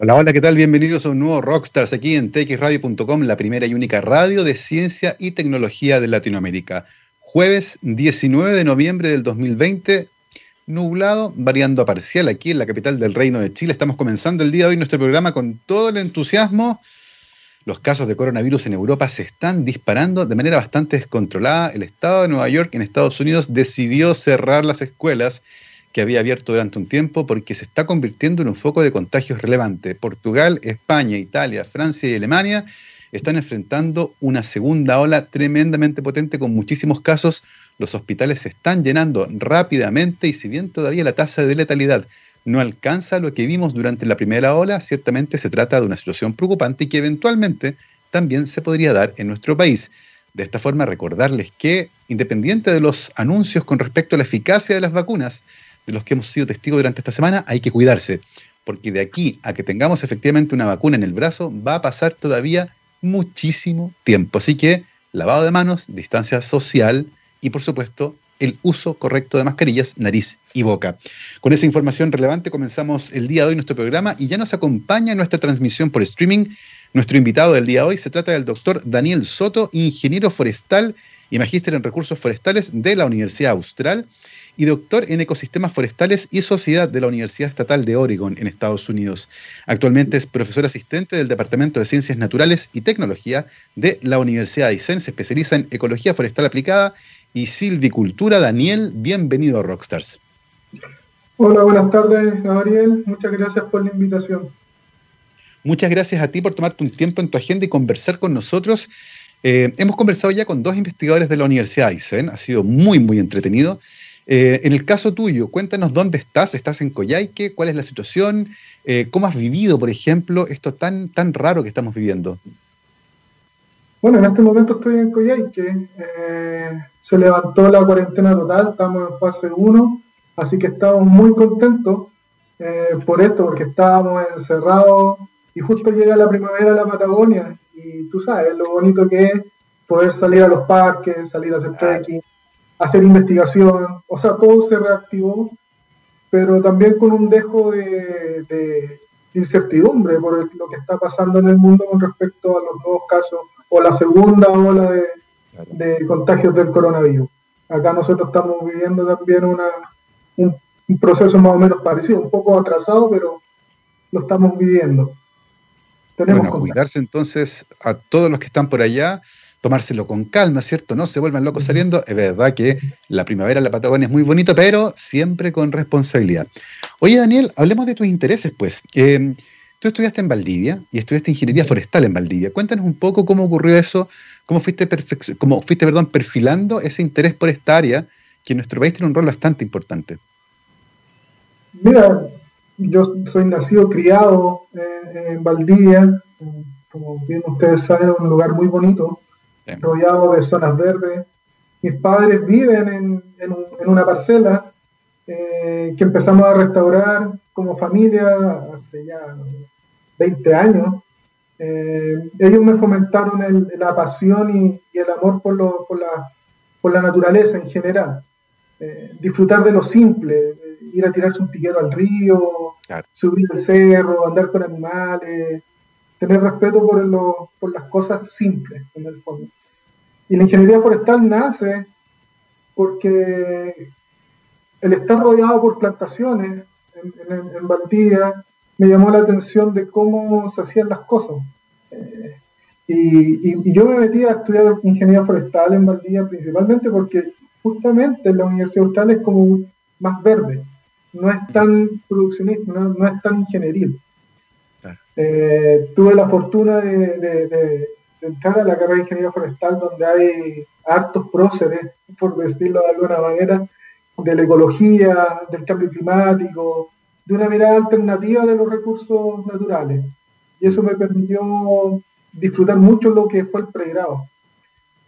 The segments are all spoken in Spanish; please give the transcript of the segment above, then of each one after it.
Hola, hola, ¿qué tal? Bienvenidos a un nuevo Rockstars aquí en txradio.com, la primera y única radio de ciencia y tecnología de Latinoamérica. Jueves 19 de noviembre del 2020, nublado, variando a parcial aquí en la capital del Reino de Chile. Estamos comenzando el día de hoy nuestro programa con todo el entusiasmo. Los casos de coronavirus en Europa se están disparando de manera bastante descontrolada. El estado de Nueva York en Estados Unidos decidió cerrar las escuelas que había abierto durante un tiempo porque se está convirtiendo en un foco de contagios relevante. Portugal, España, Italia, Francia y Alemania están enfrentando una segunda ola tremendamente potente con muchísimos casos. Los hospitales se están llenando rápidamente y si bien todavía la tasa de letalidad no alcanza lo que vimos durante la primera ola, ciertamente se trata de una situación preocupante y que eventualmente también se podría dar en nuestro país. De esta forma, recordarles que, independiente de los anuncios con respecto a la eficacia de las vacunas, de los que hemos sido testigos durante esta semana, hay que cuidarse, porque de aquí a que tengamos efectivamente una vacuna en el brazo, va a pasar todavía muchísimo tiempo. Así que lavado de manos, distancia social y por supuesto el uso correcto de mascarillas, nariz y boca. Con esa información relevante comenzamos el día de hoy nuestro programa y ya nos acompaña nuestra transmisión por streaming. Nuestro invitado del día de hoy se trata del doctor Daniel Soto, ingeniero forestal y magíster en recursos forestales de la Universidad Austral y doctor en ecosistemas forestales y sociedad de la Universidad Estatal de Oregon en Estados Unidos. Actualmente es profesor asistente del Departamento de Ciencias Naturales y Tecnología de la Universidad de Aysén. Se especializa en ecología forestal aplicada y silvicultura. Daniel, bienvenido a Rockstars. Hola, buenas tardes, Gabriel. Muchas gracias por la invitación. Muchas gracias a ti por tomarte un tiempo en tu agenda y conversar con nosotros. Eh, hemos conversado ya con dos investigadores de la Universidad de Aysén. Ha sido muy, muy entretenido. Eh, en el caso tuyo, cuéntanos dónde estás. ¿Estás en Coyhaique? ¿Cuál es la situación? Eh, ¿Cómo has vivido, por ejemplo, esto tan, tan raro que estamos viviendo? Bueno, en este momento estoy en Coyhaique. Eh, se levantó la cuarentena total, estamos en fase 1, así que estamos muy contentos por esto, porque estábamos encerrados y justo llega la primavera a la Patagonia y tú sabes lo bonito que es poder salir a los parques, salir a hacer trekking, hacer investigación, o sea, todo se reactivó, pero también con un dejo de, incertidumbre por lo que está pasando en el mundo con respecto a los nuevos casos o la segunda ola de, contagios del coronavirus. Acá nosotros estamos viviendo también una, un, proceso más o menos parecido, un poco atrasado, pero lo estamos viviendo. Tenemos bueno, cuidarse entonces a todos los que están por allá tomárselo con calma, ¿cierto? No se vuelvan locos saliendo. Es verdad que la primavera en la Patagonia es muy bonito, pero siempre con responsabilidad. Oye, Daniel, hablemos de tus intereses, pues. Eh, tú estudiaste en Valdivia y estudiaste ingeniería forestal en Valdivia. Cuéntanos un poco cómo ocurrió eso, cómo fuiste, cómo fuiste perdón, perfilando ese interés por esta área, que en nuestro país tiene un rol bastante importante. Mira, yo soy nacido, criado en Valdivia, como bien ustedes saben, un lugar muy bonito rodeado de zonas verdes. Mis padres viven en, en, una parcela eh, que empezamos a restaurar como familia hace ya 20 años. Eh, ellos me fomentaron la pasión y, el amor por, lo, por, la, por, la, naturaleza en general. Eh, disfrutar de lo simple, ir a tirarse un piquero al río, subir el cerro, andar con animales, tener respeto por, lo, las cosas simples en el fondo. Y la ingeniería forestal nace porque el estar rodeado por plantaciones en, Valdivia me llamó la atención de cómo se hacían las cosas. Eh, y, yo me metí a estudiar ingeniería forestal en Valdivia principalmente porque justamente la Universidad Austral es como más verde, no es tan produccionista, no, es tan ingenieril. Eh, tuve la fortuna de, entrar a la carrera de ingeniería forestal donde hay hartos próceres, por decirlo de alguna manera, de la ecología, del cambio climático, de una mirada alternativa de los recursos naturales. Y eso me permitió disfrutar mucho lo que fue el pregrado.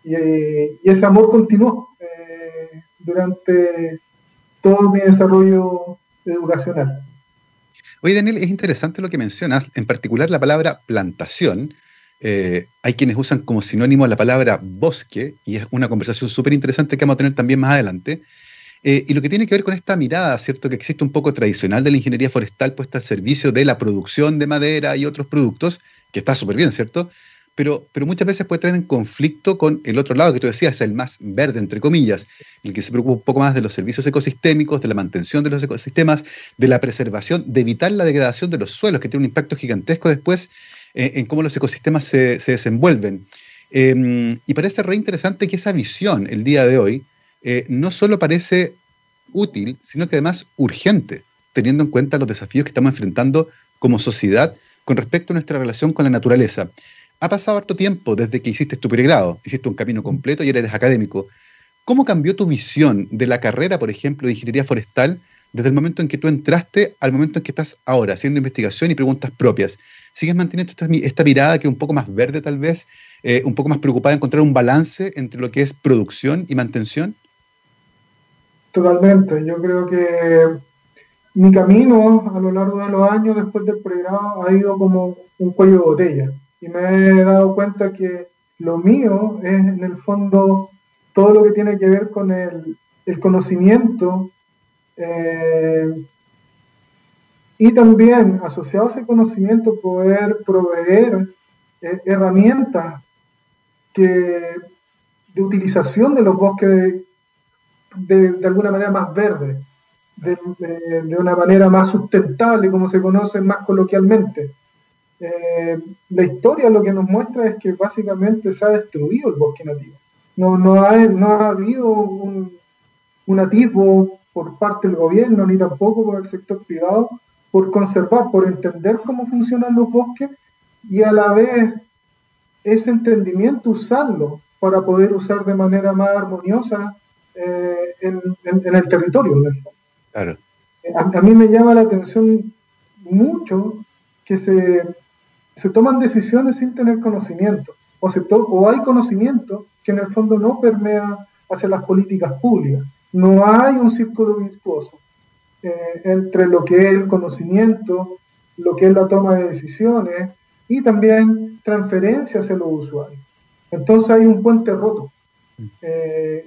Y, ese amor continuó eh, durante todo mi desarrollo educacional. Oye, Daniel, es interesante lo que mencionas, en particular la palabra plantación, eh, hay quienes usan como sinónimo la palabra bosque, y es una conversación súper interesante que vamos a tener también más adelante. Eh, y lo que tiene que ver con esta mirada, ¿cierto? Que existe un poco tradicional de la ingeniería forestal puesta al servicio de la producción de madera y otros productos, que está súper bien, ¿cierto? Pero, muchas veces puede traer en conflicto con el otro lado que tú decías, el más verde, entre comillas, el que se preocupa un poco más de los servicios ecosistémicos, de la mantención de los ecosistemas, de la preservación, de evitar la degradación de los suelos, que tiene un impacto gigantesco después eh, en cómo los ecosistemas se, se desenvuelven. Em, y parece re interesante que esa visión, el día de hoy, eh, no solo parece útil, sino que además urgente, teniendo en cuenta los desafíos que estamos enfrentando como sociedad con respecto a nuestra relación con la naturaleza. Ha pasado harto tiempo desde que hiciste tu pregrado, hiciste un camino completo y ahora eres académico. ¿Cómo cambió tu visión de la carrera, por ejemplo, de ingeniería forestal desde el momento en que tú entraste al momento en que estás ahora, haciendo investigación y preguntas propias? ¿Sigues manteniendo esta, mirada que es un poco más verde tal vez, eh, un poco más preocupada de encontrar un balance entre lo que es producción y mantención? Totalmente. Yo creo que mi camino a lo largo de los años después del pregrado ha ido como un cuello de botella. Y me he dado cuenta que lo mío es en el fondo todo lo que tiene que ver con el, conocimiento eh, y también asociado a ese conocimiento poder proveer eh, herramientas que, de utilización de los bosques de, alguna manera más verde, de, una manera más sustentable, como se conoce más coloquialmente. Eh, la historia lo que nos muestra es que básicamente se ha destruido el bosque nativo. No, no, ha, no ha habido un, un atisbo por parte del gobierno ni tampoco por el sector privado por conservar, por entender cómo funcionan los bosques y a la vez ese entendimiento usarlo para poder usar de manera más armoniosa eh, en, el territorio, Claro. A, mí me llama la atención mucho que se, se toman decisiones sin tener conocimiento, o, se o hay conocimiento que en el fondo no permea hacia las políticas públicas. No hay un círculo virtuoso eh, entre lo que es el conocimiento, lo que es la toma de decisiones y también transferencia hacia los usuarios. Entonces hay un puente roto. Eh,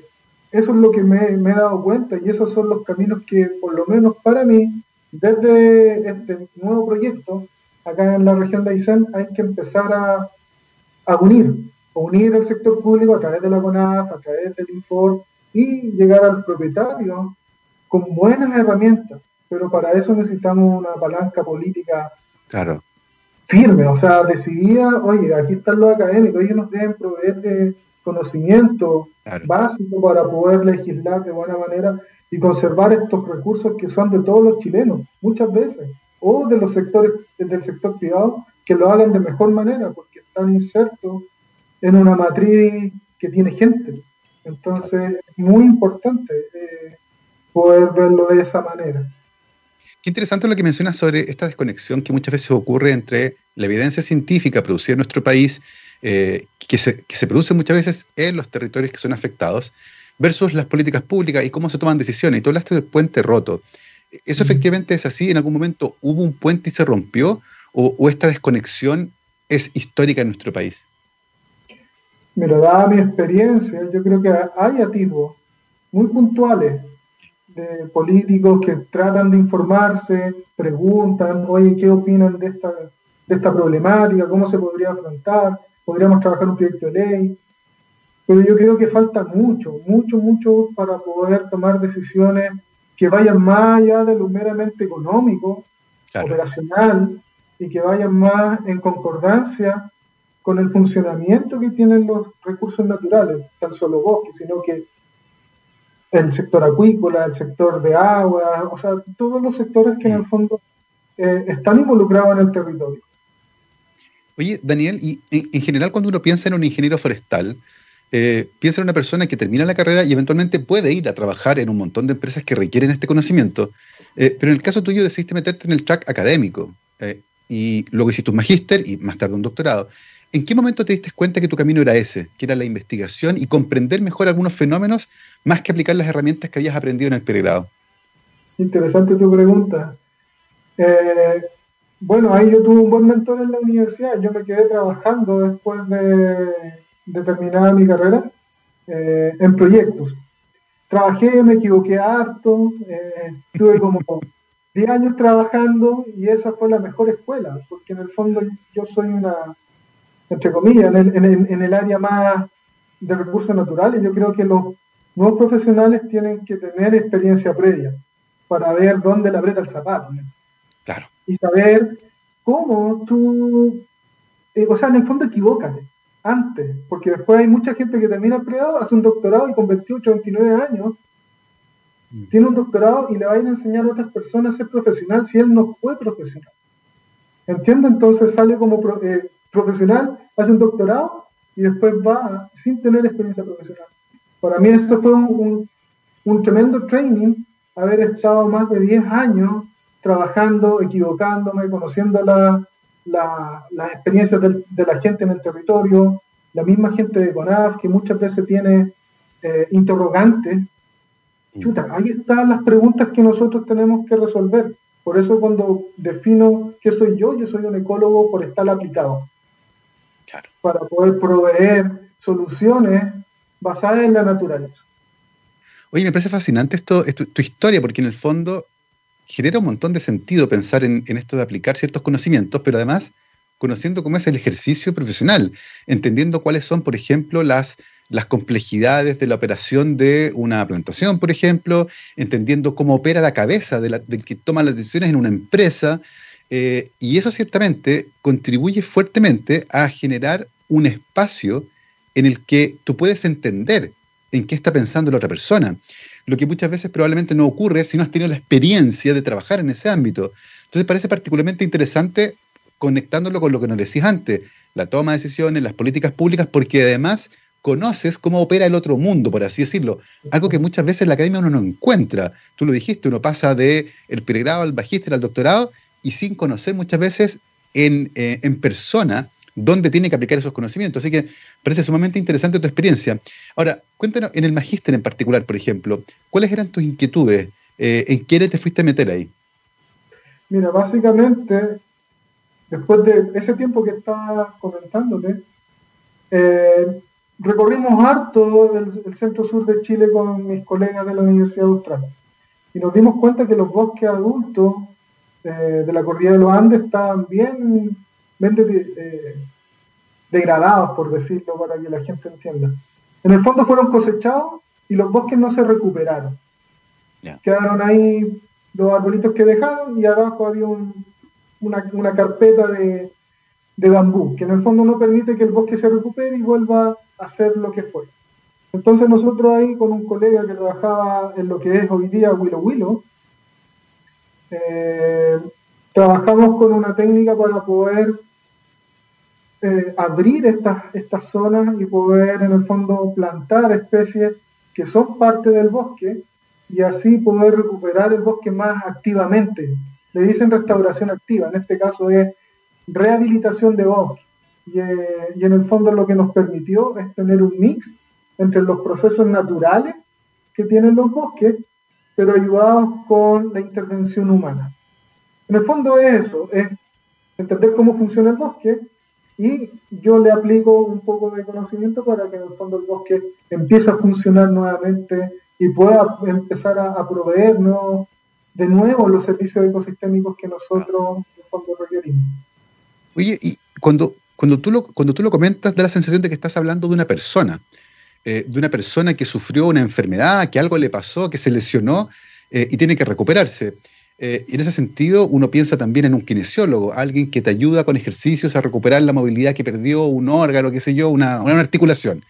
eso es lo que me, he dado cuenta y esos son los caminos que, por lo menos para mí, desde este nuevo proyecto, acá en la región de Aysén, hay que empezar a, a unir, a unir el sector público a través de la CONAF, a través del Infor y llegar al propietario con buenas herramientas. Pero para eso necesitamos una palanca política claro. firme, o sea, decidida, oye, aquí están los académicos, ellos nos deben proveer de conocimiento básico para poder legislar de buena manera y conservar estos recursos que son de todos los chilenos, muchas veces, o de los sectores del sector privado, que lo hagan de mejor manera, porque están insertos en una matriz que tiene gente. Entonces, es muy importante eh, poder verlo de esa manera. Qué interesante lo que mencionas sobre esta desconexión que muchas veces ocurre entre la evidencia científica producida en nuestro país eh, que, se, produce muchas veces en los territorios que son afectados, versus las políticas públicas y cómo se toman decisiones. Y tú hablaste del puente roto. ¿Eso efectivamente es así? ¿En algún momento hubo un puente y se rompió? ¿O, esta desconexión es histórica en nuestro país? Mira, dada mi experiencia, yo creo que hay atisbos muy puntuales de políticos que tratan de informarse, preguntan, oye, ¿qué opinan de esta, de esta problemática? ¿Cómo se podría afrontar? podríamos trabajar un proyecto de ley, pero yo creo que falta mucho, mucho, mucho para poder tomar decisiones que vayan más allá de lo meramente económico, operacional, y que vayan más en concordancia con el funcionamiento que tienen los recursos naturales, tan solo bosques, sino que el sector acuícola, el sector de agua, o sea, todos los sectores que en el fondo eh, están involucrados en el territorio. Oye, Daniel, y en, general cuando uno piensa en un ingeniero forestal, eh, piensa en una persona que termina la carrera y eventualmente puede ir a trabajar en un montón de empresas que requieren este conocimiento. Eh, pero en el caso tuyo decidiste meterte en el track académico eh, y luego hiciste un magíster y más tarde un doctorado. ¿En qué momento te diste cuenta que tu camino era ese, que era la investigación y comprender mejor algunos fenómenos más que aplicar las herramientas que habías aprendido en el pregrado? Interesante tu pregunta. Bueno, ahí yo tuve un buen mentor en la universidad. Yo me quedé trabajando después de, terminar mi carrera eh, en proyectos. trabajé, me equivoqué harto, eh, tuve como 10 años trabajando y esa fue la mejor escuela, porque en el fondo yo soy una, entre comillas, en el, área más de recursos naturales, yo creo que los nuevos profesionales tienen que tener experiencia previa para ver dónde le aprieta el zapato. Claro. Y saber cómo tú, eh, o sea, en el fondo equivócate antes, porque después hay mucha gente que termina el pregrado, hace un doctorado y con 28, 29 años mm. tiene un doctorado y le va a ir a enseñar a otras personas a ser profesional si él no fue profesional. ¿Entiende? Entonces sale como eh, profesional, hace un doctorado y después va sin tener experiencia profesional. Para mí esto fue un, tremendo training, haber estado más de 10 años trabajando, equivocándome, conociendo la, las experiencias de, la gente en el territorio, la misma gente de CONAF que muchas veces tiene eh, interrogantes. Mm. Chuta, ahí están las preguntas que nosotros tenemos que resolver. Por eso cuando defino qué soy yo, yo soy un ecólogo forestal aplicado. Para poder proveer soluciones basadas en la naturaleza. Oye, me parece fascinante esto, tu historia, porque en el fondo genera un montón de sentido pensar en, esto de aplicar ciertos conocimientos, pero además conociendo cómo es el ejercicio profesional, entendiendo cuáles son, por ejemplo, las, las complejidades de la operación de una plantación, por ejemplo, entendiendo cómo opera la cabeza del que toma las decisiones en una empresa, eh, y eso ciertamente contribuye fuertemente a generar un espacio en el que tú puedes entender en qué está pensando la otra persona lo que muchas veces probablemente no ocurre si no has tenido la experiencia de trabajar en ese ámbito. Entonces parece particularmente interesante conectándolo con lo que nos decías antes, la toma de decisiones, las políticas públicas, porque además conoces cómo opera el otro mundo, por así decirlo. Algo que muchas veces en la academia uno no encuentra. Tú lo dijiste, uno pasa de el pregrado al magíster al doctorado y sin conocer muchas veces en, eh, en persona dónde tiene que aplicar esos conocimientos. Así que parece sumamente interesante tu experiencia. Ahora, cuéntanos, en el magíster en particular, por ejemplo, ¿cuáles eran tus inquietudes? Eh, ¿En qué te fuiste a meter ahí? Mira, básicamente, después de ese tiempo que estaba comentándote, eh, recorrimos harto el, centro sur de Chile con mis colegas de la Universidad Austral y nos dimos cuenta que los bosques adultos eh, de la cordillera de los Andes estaban bien eh, degradados, por decirlo, para que la gente entienda. En el fondo fueron cosechados y los bosques no se recuperaron. Quedaron ahí los arbolitos que dejaron y abajo había una, carpeta de, bambú, que en el fondo no permite que el bosque se recupere y vuelva a ser lo que fue. Entonces nosotros ahí con un colega que trabajaba en lo que es hoy día Willow Willow, eh, trabajamos con una técnica para poder eh, abrir estas, estas zonas y poder en el fondo plantar especies que son parte del bosque y así poder recuperar el bosque más activamente. Le dicen restauración activa, en este caso es rehabilitación de bosque. Y, eh, y en el fondo lo que nos permitió es tener un mix entre los procesos naturales que tienen los bosques, pero ayudados con la intervención humana. En el fondo es eso, es entender cómo funciona el bosque y yo le aplico un poco de conocimiento para que en el fondo el bosque empiece a funcionar nuevamente y pueda empezar a, proveernos de nuevo los servicios ecosistémicos que nosotros en el fondo requerimos. Oye, y cuando, cuando, tú lo, cuando tú lo comentas, da la sensación de que estás hablando de una persona, eh, de una persona que sufrió una enfermedad, que algo le pasó, que se lesionó eh, y tiene que recuperarse. Eh, en ese sentido, uno piensa también en un kinesiólogo, alguien que te ayuda con ejercicios a recuperar la movilidad que perdió, un órgano, qué sé yo, una, articulación.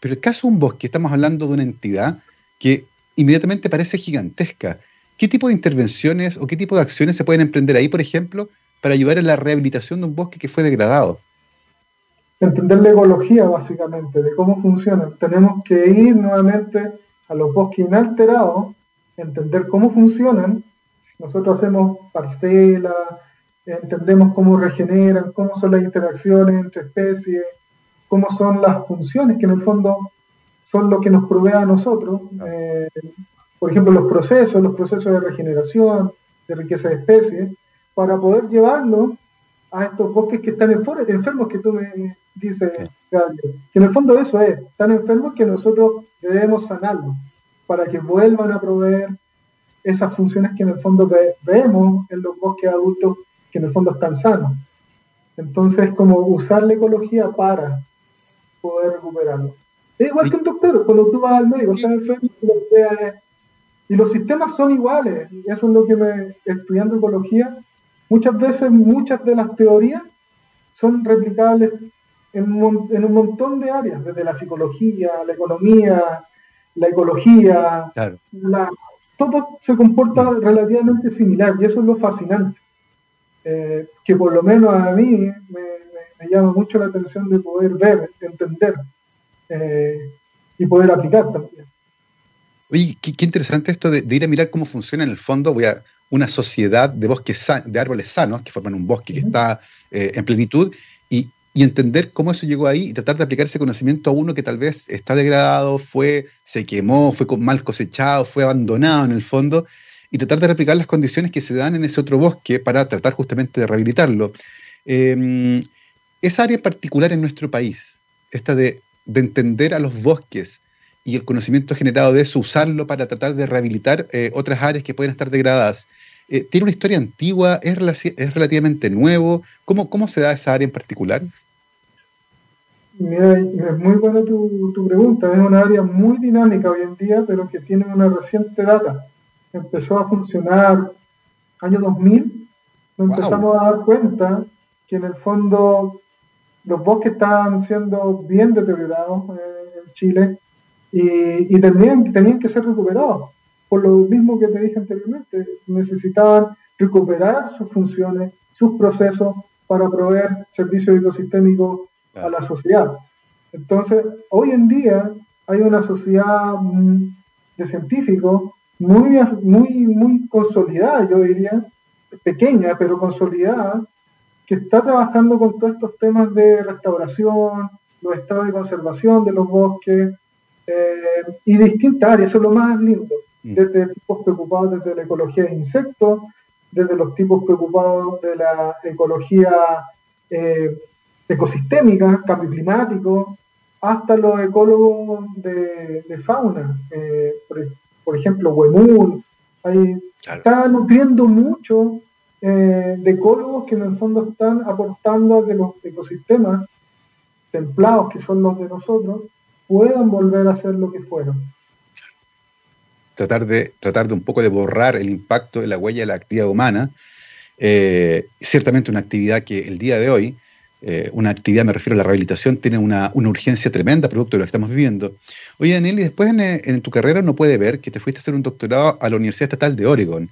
Pero el caso de un bosque, estamos hablando de una entidad que inmediatamente parece gigantesca. ¿Qué tipo de intervenciones o qué tipo de acciones se pueden emprender ahí, por ejemplo, para ayudar en la rehabilitación de un bosque que fue degradado? Entender la ecología, básicamente, de cómo funciona. Tenemos que ir nuevamente a los bosques inalterados, entender cómo funcionan nosotros hacemos parcelas, entendemos cómo regeneran, cómo son las interacciones entre especies, cómo son las funciones que en el fondo son lo que nos provee a nosotros. Eh, por ejemplo, los procesos, los procesos de regeneración, de riqueza de especies, para poder llevarlo a estos bosques que están enfermos que tú me dices, que en el fondo eso es, están enfermos que nosotros debemos sanarlos para que vuelvan a proveer esas funciones que en el fondo vemos en los bosques adultos que en el fondo están sanos. Entonces, como usar la ecología para poder recuperarlo. Es igual que un doctor, cuando tú vas al médico, estás enfermo y los sistemas son iguales. Eso es lo que me, estudiando ecología, muchas veces muchas de las teorías son replicables en, un montón de áreas, desde la psicología, la economía, la ecología, todo se comporta mm. relativamente similar y eso es lo fascinante. Eh, que por lo menos a mí me, llama mucho la atención de poder ver, entender eh, y poder aplicar también. Oye, qué, interesante esto de, ir a mirar cómo funciona en el fondo voy a, una sociedad de bosques de árboles sanos que forman un bosque que está eh, en plenitud y, y, entender cómo eso llegó ahí y tratar de aplicar ese conocimiento a uno que tal vez está degradado, fue, se quemó, fue mal cosechado, fue abandonado en el fondo y tratar de replicar las condiciones que se dan en ese otro bosque para tratar justamente de rehabilitarlo. Em, esa área particular en nuestro país, esta de, entender a los bosques y el conocimiento generado de eso, usarlo para tratar de rehabilitar eh, otras áreas que pueden estar degradadas. Eh, ¿Tiene una historia antigua? ¿Es, es relativamente nuevo? ¿Cómo, ¿Cómo se da esa área en particular? Mira, es muy buena tu, tu, pregunta. Es una área muy dinámica hoy en día, pero que tiene una reciente data empezó a funcionar año 2000, nos empezamos a dar cuenta que en el fondo los bosques estaban siendo bien deteriorados en Chile y, tenían, tenían que ser recuperados. Por lo mismo que te dije anteriormente, necesitaban recuperar sus funciones, sus procesos para proveer servicios ecosistémicos a la sociedad. Entonces, hoy en día hay una sociedad mm, de científicos muy, muy, muy consolidada, yo diría, pequeña, pero consolidada, que está trabajando con todos estos temas de restauración, los estados de conservación de los bosques eh, y distintas áreas, eso es lo más lindo. Desde tipos preocupados desde la ecología de insectos, desde los tipos preocupados de la ecología eh, ecosistémica, cambio climático, hasta los ecólogos de, fauna, eh, por ejemplo, Huemul, ahí está nutriendo mucho eh, de ecólogos que en el fondo están aportando a que los ecosistemas templados, que son los de nosotros, puedan volver a ser lo que fueron. Tratar de, tratar de un poco de borrar el impacto de la huella de la actividad humana. Eh, ciertamente una actividad que el día de hoy eh, una actividad, me refiero a la rehabilitación, tiene una, urgencia tremenda producto de lo que estamos viviendo. Oye, Daniel, y después eh, en, tu carrera no puede ver que te fuiste a hacer un doctorado a la Universidad Estatal de Oregon,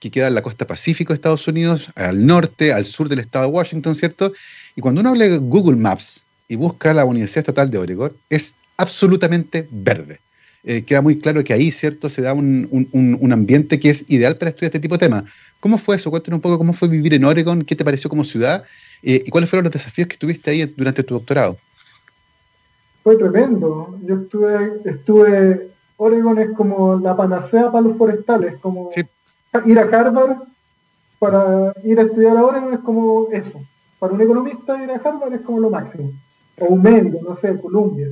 que queda en la costa pacífico de Estados Unidos, al norte, al sur del estado de Washington, ¿cierto? Y cuando uno habla de Google Maps y busca la Universidad Estatal de Oregon, es absolutamente verde. Eh, queda muy claro que ahí, ¿cierto?, se da un, un, ambiente que es ideal para estudiar este tipo de temas. ¿Cómo fue eso? Cuéntanos un poco cómo fue vivir en Oregon, qué te pareció como ciudad eh, ¿Y cuáles fueron los desafíos que tuviste ahí durante tu doctorado? Fue tremendo. Yo estuve, estuve, Oregon es como la panacea para los forestales, como ir a Harvard para ir a estudiar a Oregon es como eso. Para un economista ir a Harvard es como lo máximo. O un médico, no sé, Columbia.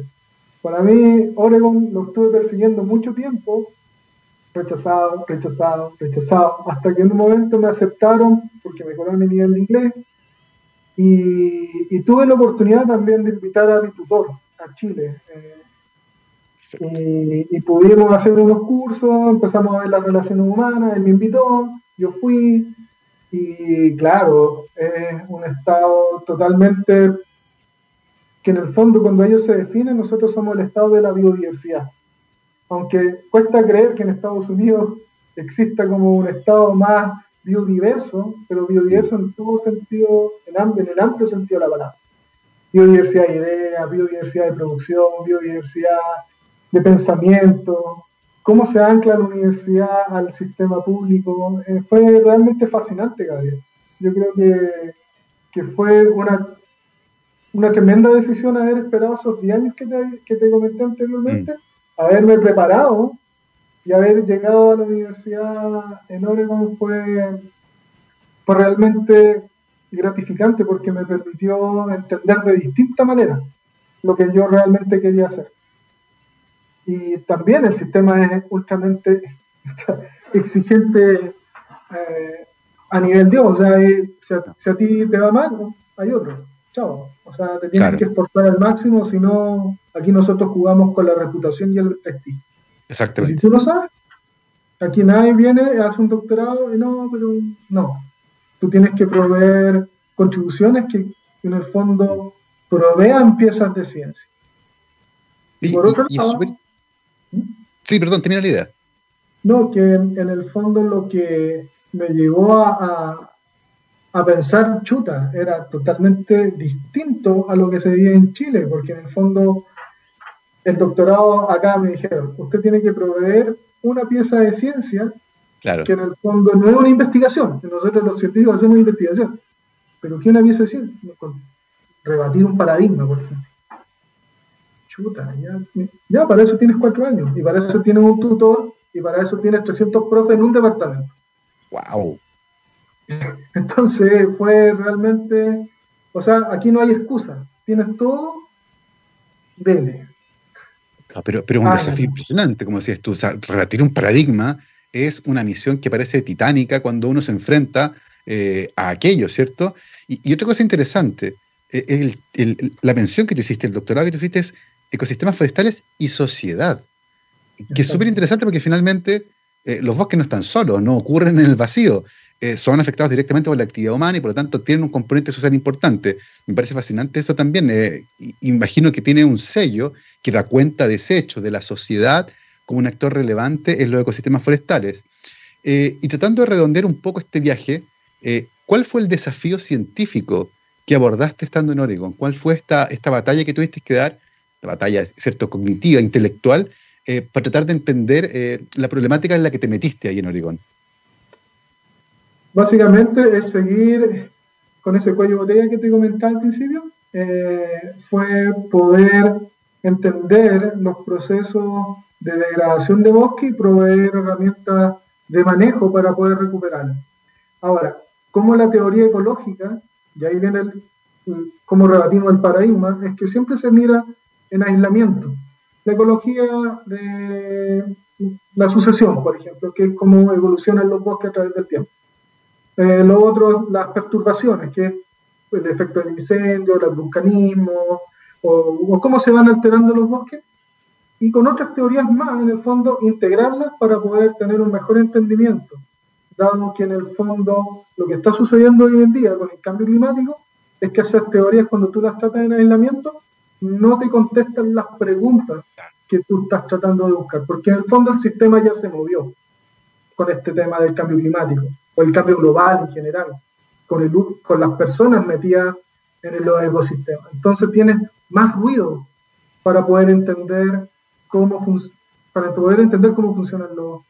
Para mí, Oregon lo estuve persiguiendo mucho tiempo, rechazado, rechazado, rechazado, hasta que en un momento me aceptaron porque me mi nivel de inglés. Y, tuve la oportunidad también de invitar a mi tutor a Chile. Eh, y, pudimos hacer unos cursos, empezamos a ver las relaciones humanas, él me invitó, yo fui, y claro, es un estado totalmente que en el fondo cuando ellos se definen, nosotros somos el estado de la biodiversidad. Aunque cuesta creer que en Estados Unidos exista como un estado más biodiverso, pero biodiverso en todo sentido, en, el amplio sentido de la palabra. Biodiversidad de ideas, biodiversidad de producción, biodiversidad de pensamiento, cómo se ancla la universidad al sistema público. Eh, fue realmente fascinante, Gabriel. Yo creo que, que, fue una, una tremenda decisión haber esperado esos 10 años que te, que te comenté anteriormente, haberme preparado y haber llegado a la universidad en Oregon fue, fue realmente gratificante porque me permitió entender de distinta manera lo que yo realmente quería hacer. y también el sistema es ultramente exigente eh, a nivel Dios. O sea, si, a, ti te va mal, hay otro. Chao. O sea, te tienes que esforzar al máximo, si no, aquí nosotros jugamos con la reputación y el prestigio. Exactamente. Si tú lo sabes, aquí nadie viene, hace un doctorado y no, pero no. Tú tienes que proveer contribuciones que en el fondo provean piezas de ciencia. Y, por otro lado, Sí, perdón, tenía la idea. No, que en, el fondo lo que me llevó a, pensar, chuta, era totalmente distinto a lo que se veía en Chile, porque en el fondo el doctorado acá me dijeron, usted tiene que proveer una pieza de ciencia que en el fondo no es una investigación, nosotros los científicos hacemos investigación, pero que una pieza de ciencia, rebatir un paradigma, por ejemplo chuta, ya, para eso tienes cuatro años, y para eso tienes un tutor, y para eso tienes 300 profes en un departamento. ¡Wow! Entonces fue realmente, o sea, aquí no hay excusa, tienes todo, dele. Ah, pero, pero es un desafío impresionante, como decías tú, o sea, rebatir un paradigma es una misión que parece titánica cuando uno se enfrenta eh, a aquello, ¿cierto? Y, otra cosa interesante, eh, la mención que tú hiciste, el doctorado que tú hiciste es ecosistemas forestales y sociedad. Que es súper interesante porque finalmente eh, los bosques no están solos, no ocurren en el vacío, eh, son afectados directamente por la actividad humana y por lo tanto tienen un componente social importante. Me parece fascinante eso también. Eh, imagino que tiene un sello que da cuenta de ese hecho, de la sociedad como un actor relevante en los ecosistemas forestales. y tratando de redondear un poco este viaje, ¿cuál fue el desafío científico que abordaste estando en Oregon? ¿Cuál fue esta, esta batalla que tuviste que dar la batalla cierto cognitiva, intelectual, eh, para tratar de entender eh, la problemática en la que te metiste ahí en Oregón? Básicamente es seguir con ese cuello de botella que te comentaba al principio, eh, fue poder entender los procesos de degradación de bosque y proveer herramientas de manejo para poder recuperarlo. Ahora, como la teoría ecológica, y ahí viene el, cómo rebatimos el paradigma, es que siempre se mira en aislamiento. La ecología de la sucesión, por ejemplo, que es cómo evolucionan los bosques a través del tiempo. Eh, lo otro, las perturbaciones, que es el efecto del incendio, el vulcanismo, o, cómo se van alterando los bosques. Y con otras teorías más, en el fondo, integrarlas para poder tener un mejor entendimiento, dado que en el fondo lo que está sucediendo hoy en día con el cambio climático es que esas teorías, cuando tú las tratas en aislamiento, no te contestan las preguntas que tú estás tratando de buscar, porque en el fondo el sistema ya se movió con este tema del cambio climático, o el cambio global en general, con, el, con las personas metidas en los ecosistemas. Entonces tienes más ruido para poder entender cómo para poder entender cómo funcionan los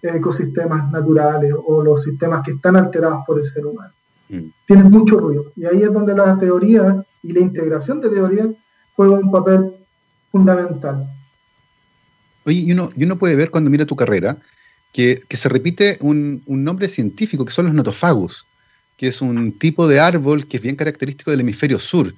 ecosistemas naturales o los sistemas que están alterados por el ser humano. Mm. Tienes mucho ruido. Y ahí es donde la teoría y la integración de teoría juega un papel fundamental. Oye, y uno, y uno puede ver cuando mira tu carrera que, se repite un, nombre científico, que son los notofagus, que es un tipo de árbol que es bien característico del hemisferio sur.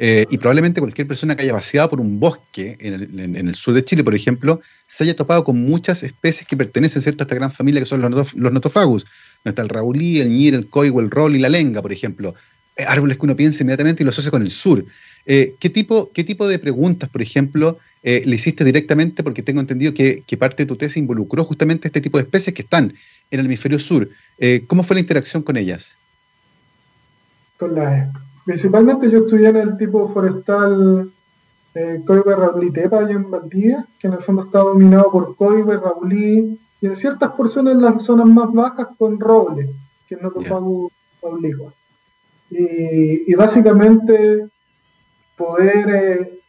Eh, y probablemente cualquier persona que haya vaciado por un bosque en el, sur de Chile, por ejemplo, se haya topado con muchas especies que pertenecen ¿cierto? a esta gran familia que son los, los notofagus. está el raulí, el ñir, el coigo, el rol y la lenga, por ejemplo. Eh, árboles que uno piensa inmediatamente y lo asocia con el sur. Eh, ¿qué, tipo, ¿Qué tipo de preguntas, por ejemplo, eh, le hiciste directamente? Porque tengo entendido que, parte de tu tesis involucró justamente este tipo de especies que están en el hemisferio sur. Eh, ¿Cómo fue la interacción con ellas? Con principalmente yo estudié en el tipo forestal Coibe Raulitepa allá en Valdivia, que en el fondo está dominado por Coibe, Raulí, y en ciertas porciones en las zonas más bajas con roble, que no topamos yeah. y, y básicamente poder eh,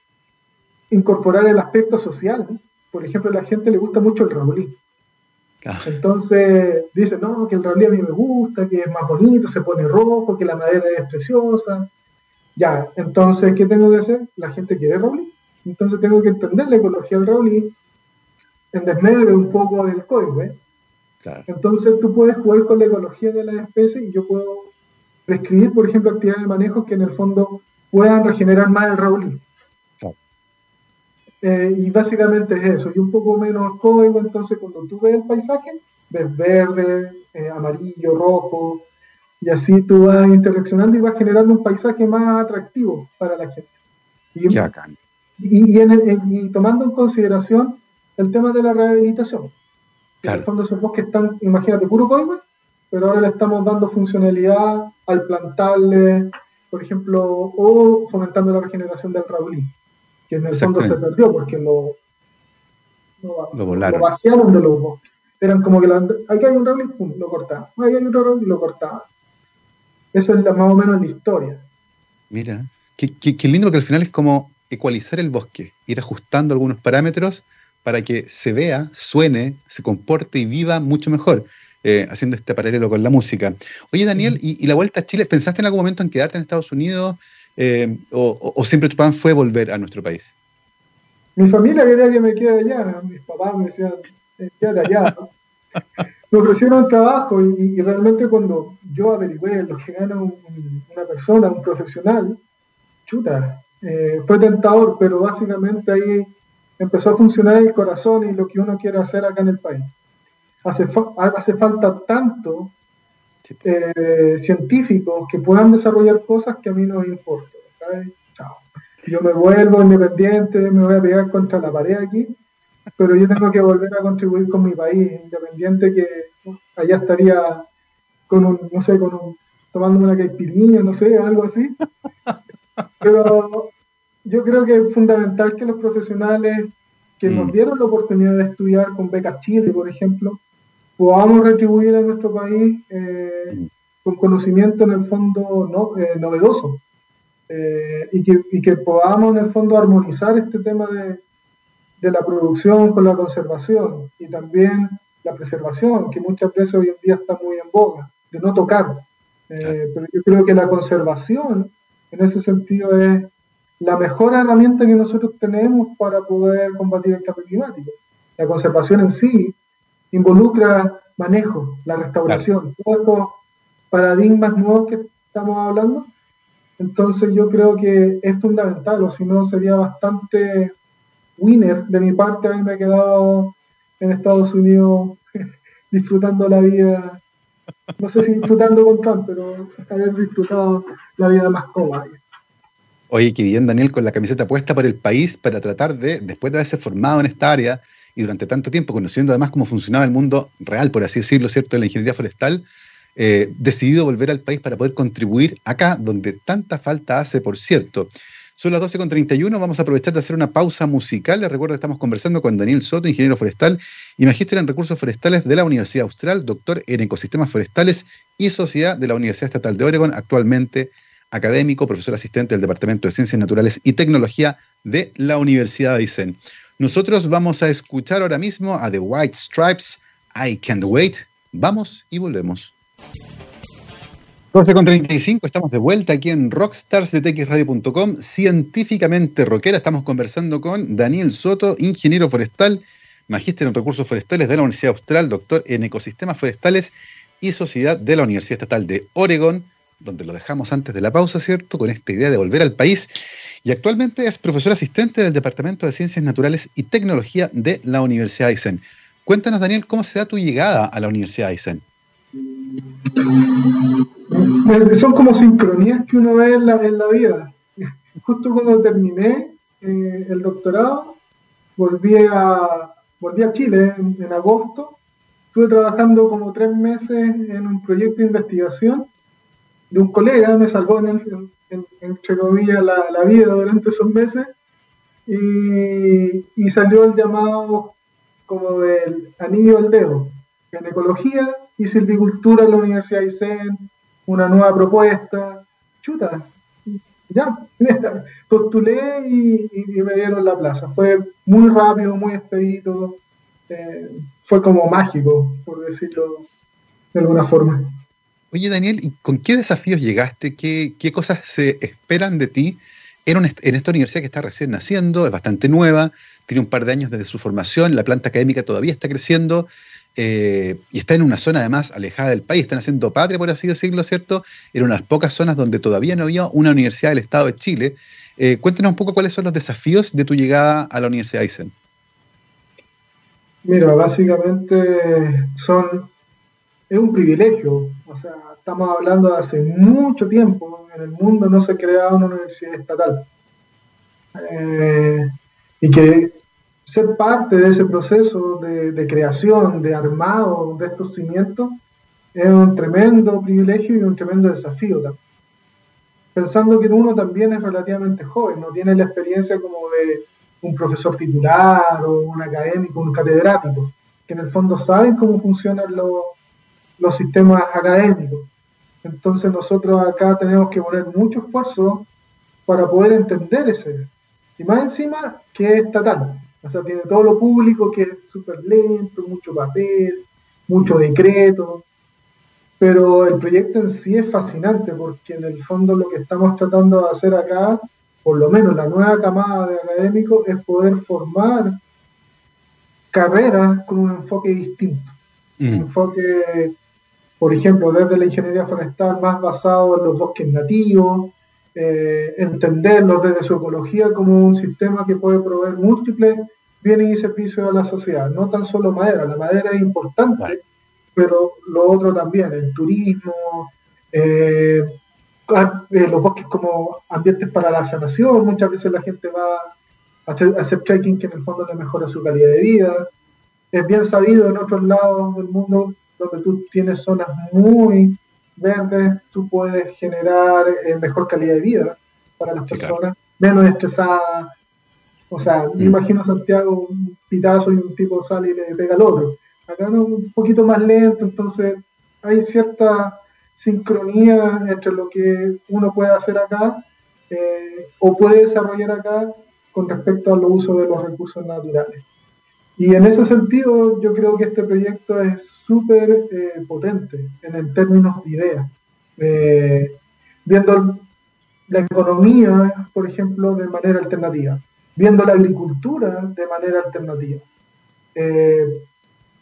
incorporar el aspecto social. Por ejemplo, a la gente le gusta mucho el raulí. Entonces dice, no, que el raulí a mí me gusta, que es más bonito, se pone rojo, que la madera es preciosa. Ya, entonces, ¿qué tengo que hacer? La gente quiere raulí. Entonces tengo que entender la ecología del raulí en un poco del código. Entonces tú puedes jugar con la ecología de la especie y yo puedo prescribir, por ejemplo, actividades de manejo que en el fondo puedan regenerar más el raulí. eh, y básicamente es eso, y un poco menos código, entonces cuando tú ves el paisaje, ves verde, eh, amarillo, rojo, y así tú vas interaccionando y vas generando un paisaje más atractivo para la gente. Y, y, tomando en consideración el tema de la rehabilitación. En el fondo esos bosques están, imagínate, puro código, pero ahora le estamos dando funcionalidad al plantarle, por ejemplo, o fomentando la regeneración del raulín, que en el fondo se perdió porque lo, lo, vaciaron de los bosques. Eran como que la, aquí hay un raulín, pum, lo cortaban. Ahí hay otro raulín, lo cortaban. Eso es más o menos la historia. Mira, qué, qué lindo que al final es como ecualizar el bosque, ir ajustando algunos parámetros para que se vea, suene, se comporte y viva mucho mejor. Eh, haciendo este paralelo con la música. Oye, Daniel, ¿y, la vuelta a Chile? ¿Pensaste en algún momento en quedarte en Estados Unidos eh, o, siempre tu plan fue volver a nuestro país? Mi familia quería que me quede allá, mis papás me decían, eh, quédate allá. me ofrecieron trabajo y, realmente cuando yo averigüé lo que gana una persona, un profesional, chuta, fue tentador, pero básicamente ahí empezó a funcionar el corazón y lo que uno quiere hacer acá en el país hace, hace falta tanto eh, científicos que puedan desarrollar cosas que a mí no me importa, ¿sabes? Chao. Yo me vuelvo independiente, me voy a pegar contra la pared aquí, pero yo tengo que volver a contribuir con mi país, independiente que allá estaría con un, no sé, con un, tomándome una caipirinha, no sé, algo así. Pero yo creo que es fundamental que los profesionales que nos mm. dieron la oportunidad de estudiar con becas Chile, por ejemplo, podamos retribuir a nuestro país eh, con conocimiento en el fondo no, eh, novedoso eh, y, que, y, que, podamos en el fondo armonizar este tema de, de, la producción con la conservación y también la preservación, que muchas veces hoy en día está muy en boga, de no tocar. pero yo creo que la conservación en ese sentido es la mejor herramienta que nosotros tenemos para poder combatir el cambio climático. La conservación en sí involucra manejo, la restauración, todos estos paradigmas nuevos que estamos hablando. Entonces yo creo que es fundamental, o si no sería bastante winner de mi parte haberme quedado en Estados Unidos disfrutando la vida, no sé si disfrutando con Trump, pero haber disfrutado la vida más cómoda. Oye, qué bien, Daniel, con la camiseta puesta para el país para tratar de, después de haberse formado en esta área, y durante tanto tiempo, conociendo además cómo funcionaba el mundo real, por así decirlo, ¿cierto?, de la ingeniería forestal, eh, decidido volver al país para poder contribuir acá, donde tanta falta hace, por cierto. Son las 12.31, vamos a aprovechar de hacer una pausa musical. Les recuerdo que estamos conversando con Daniel Soto, ingeniero forestal y magíster en recursos forestales de la Universidad Austral, doctor en ecosistemas forestales y sociedad de la Universidad Estatal de Oregon, actualmente académico, profesor asistente del Departamento de Ciencias Naturales y Tecnología de la Universidad de Aysén. Nosotros vamos a escuchar ahora mismo a The White Stripes, I Can't Wait. Vamos y volvemos. 12 con 35, estamos de vuelta aquí en Rockstars de txradio.com, científicamente rockera. Estamos conversando con Daniel Soto, ingeniero forestal, magíster en recursos forestales de la Universidad Austral, doctor en ecosistemas forestales y sociedad de la Universidad Estatal de Oregon donde lo dejamos antes de la pausa, ¿cierto? Con esta idea de volver al país. Y actualmente es profesor asistente del Departamento de Ciencias Naturales y Tecnología de la Universidad de Aysén. Cuéntanos, Daniel, ¿cómo se da tu llegada a la Universidad de Aysén? Son como sincronías que uno ve en la, vida. Justo cuando terminé eh, el doctorado, volví a, volví a Chile en, en agosto. Estuve trabajando como tres meses en un proyecto de investigación de un colega, me salvó en, en, entre comillas la, vida durante esos meses y, salió el llamado como del anillo al dedo, en ecología y silvicultura en la Universidad de Isen, una nueva propuesta, chuta, ya, postulé y, me dieron la plaza. Fue muy rápido, muy expedito, eh, fue como mágico, por decirlo de alguna forma. Oye, Daniel, ¿y con qué desafíos llegaste? ¿Qué, cosas se esperan de ti en, en esta universidad que está recién naciendo, es bastante nueva, tiene un par de años desde su formación, la planta académica todavía está creciendo? eh, y está en una zona además alejada del país, están haciendo patria, por así decirlo, ¿cierto? En unas pocas zonas donde todavía no había una universidad del Estado de Chile. Eh, cuéntanos un poco cuáles son los desafíos de tu llegada a la Universidad de. Mira, básicamente son es un privilegio, o sea, estamos hablando de hace mucho tiempo, en el mundo no se ha creado una universidad estatal. Eh, y que ser parte de ese proceso de, creación, de armado de estos cimientos, es un tremendo privilegio y un tremendo desafío también. Pensando que uno también es relativamente joven, no tiene la experiencia como de un profesor titular o un académico, un catedrático, que en el fondo saben cómo funcionan los, los sistemas académicos. Entonces nosotros acá tenemos que poner mucho esfuerzo para poder entender ese. Y más encima que es estatal. O sea, tiene todo lo público que es súper lento, mucho papel, mucho decreto. Pero el proyecto en sí es fascinante porque en el fondo lo que estamos tratando de hacer acá, por lo menos la nueva camada de académicos, es poder formar carreras con un enfoque distinto. Un mm. enfoque por ejemplo, desde la ingeniería forestal más basado en los bosques nativos, eh, entenderlos desde su ecología como un sistema que puede proveer múltiples bienes y servicios a la sociedad, no tan solo madera, la madera es importante, pero lo otro también, el turismo, eh, ah, eh, los bosques como ambientes para la sanación, muchas veces la gente va a hacer trekking que en el fondo le mejora su calidad de vida. Es bien sabido en otros lados del mundo donde tú tienes zonas muy verdes, tú puedes generar eh, mejor calidad de vida para las personas, menos estresadas. O sea, me mm. imagino Santiago un pitazo y un tipo sale y le pega al otro. Acá no, un poquito más lento, entonces hay cierta sincronía entre lo que uno puede hacer acá eh, o puede desarrollar acá con respecto al uso de los recursos naturales. Y en ese sentido, yo creo que este proyecto es súper eh, potente en, términos de ideas. Eh, viendo la economía, por ejemplo, de manera alternativa, viendo la agricultura de manera alternativa, eh,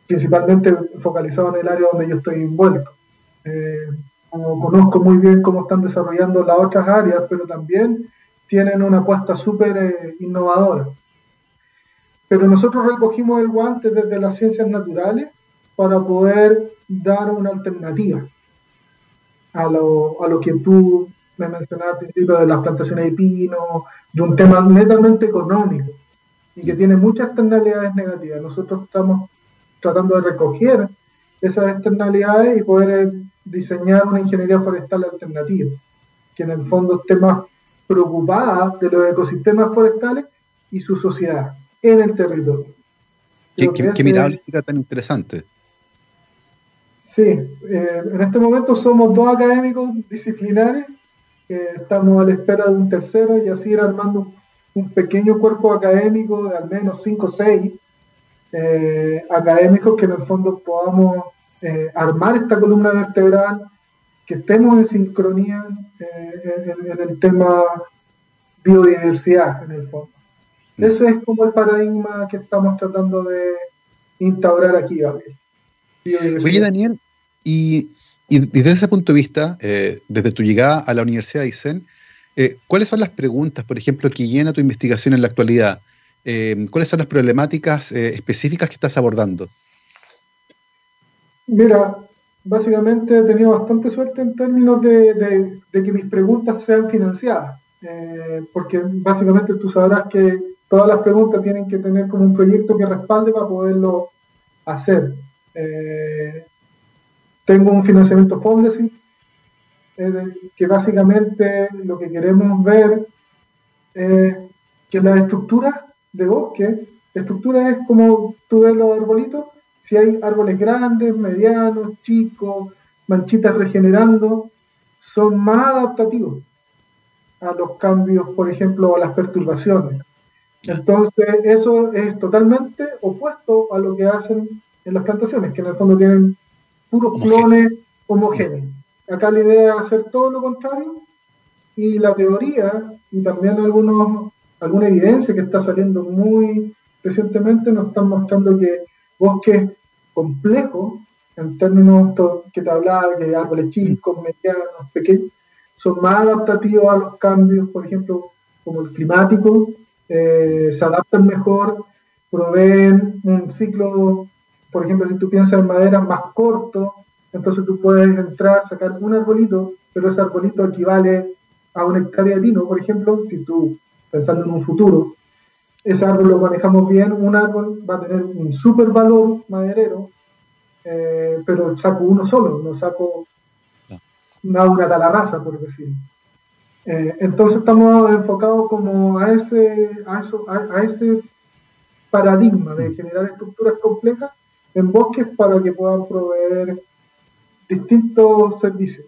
principalmente focalizado en el área donde yo estoy envuelto. conozco muy bien cómo están desarrollando las otras áreas, pero también tienen una apuesta súper innovadora. Pero nosotros recogimos el guante desde las ciencias naturales para poder dar una alternativa a lo, a lo que tú me mencionabas al principio de las plantaciones de pino, de un tema netamente económico y que tiene muchas externalidades negativas. Nosotros estamos tratando de recoger esas externalidades y poder diseñar una ingeniería forestal alternativa, que en el fondo esté más preocupada de los ecosistemas forestales y su sociedad en el territorio. Qué, qué, mirada tan interesante. Sí, eh, en este momento somos dos académicos disciplinares, estamos a la espera de un tercero y así ir armando un pequeño cuerpo académico de al menos cinco o seis eh, académicos que en el fondo podamos eh, armar esta columna vertebral, que estemos en sincronía en, el tema biodiversidad en el fondo. Ese es como el paradigma que estamos tratando de instaurar aquí, Gabriel. Oye, Daniel, y, desde ese punto de vista, eh, desde tu llegada a la Universidad de Aysén, eh, ¿cuáles son las preguntas, por ejemplo, que llena tu investigación en la actualidad? Eh, ¿Cuáles son las problemáticas específicas que estás abordando? Mira, básicamente he tenido bastante suerte en términos de que mis preguntas sean financiadas, porque básicamente tú sabrás que todas las preguntas tienen que tener como un proyecto que respalde para poderlo hacer. Eh, tengo un financiamiento Fondesit, eh, que básicamente lo que queremos ver es que la estructura de bosque, estructura es como tú ves los arbolitos, si hay árboles grandes, medianos, chicos, manchitas regenerando, son más adaptativos a los cambios, por ejemplo, a las perturbaciones. Entonces, eso es totalmente opuesto a lo que hacen en las plantaciones, que en el fondo tienen puros clones homogéneos. Acá la idea es hacer todo lo contrario y la teoría y también algunos, alguna evidencia que está saliendo muy recientemente nos están mostrando que bosques complejos, en términos que te hablaba, que árboles chicos, medianos, pequeños, son más adaptativos a los cambios, por ejemplo, como el climático, eh, se adaptan mejor, proveen un ciclo, por ejemplo, si tú piensas en madera más corto, entonces tú puedes entrar, sacar un arbolito, pero ese arbolito equivale a una hectárea de pino, por ejemplo, si tú, pensando en un futuro, ese árbol lo manejamos bien, un árbol va a tener un super valor maderero, eh, pero saco uno solo, no saco una, una raza, por decirlo. Eh, entonces estamos enfocados como a ese, a, eso, a, ese paradigma de generar estructuras complejas en bosques para que puedan proveer distintos servicios.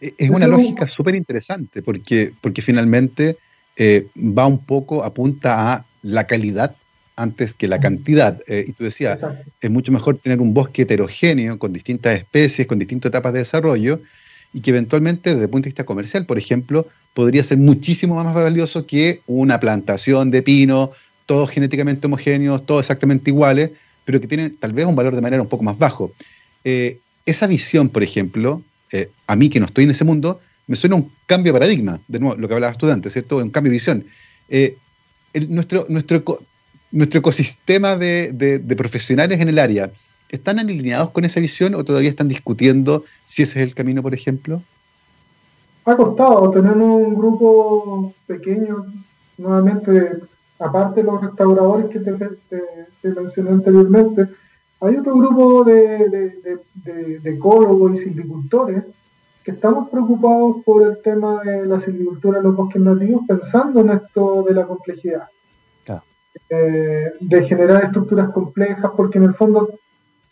Es una lógica súper interesante porque, porque finalmente eh, va un poco, apunta a la calidad antes que la cantidad. Eh, y tú decías, es mucho mejor tener un bosque heterogéneo con distintas especies, con distintas etapas de desarrollo, y que eventualmente desde el punto de vista comercial, por ejemplo, podría ser muchísimo más valioso que una plantación de pino, todos genéticamente homogéneos, todos exactamente iguales, pero que tienen tal vez un valor de manera un poco más bajo. Eh, esa visión, por ejemplo, eh, a mí que no estoy en ese mundo, me suena un cambio de paradigma, de nuevo, lo que hablabas tú antes, ¿cierto? Un cambio de visión. Eh, nuestro, nuestro, nuestro ecosistema de, de, profesionales en el área, ¿están alineados con esa visión o todavía están discutiendo si ese es el camino, por ejemplo? Ha costado, tenemos un grupo pequeño, nuevamente, aparte de los restauradores que te, mencioné anteriormente, hay otro grupo de, de ecólogos y silvicultores que estamos preocupados por el tema de la silvicultura en los bosques nativos, pensando en esto de la complejidad. Eh, de generar estructuras complejas, porque en el fondo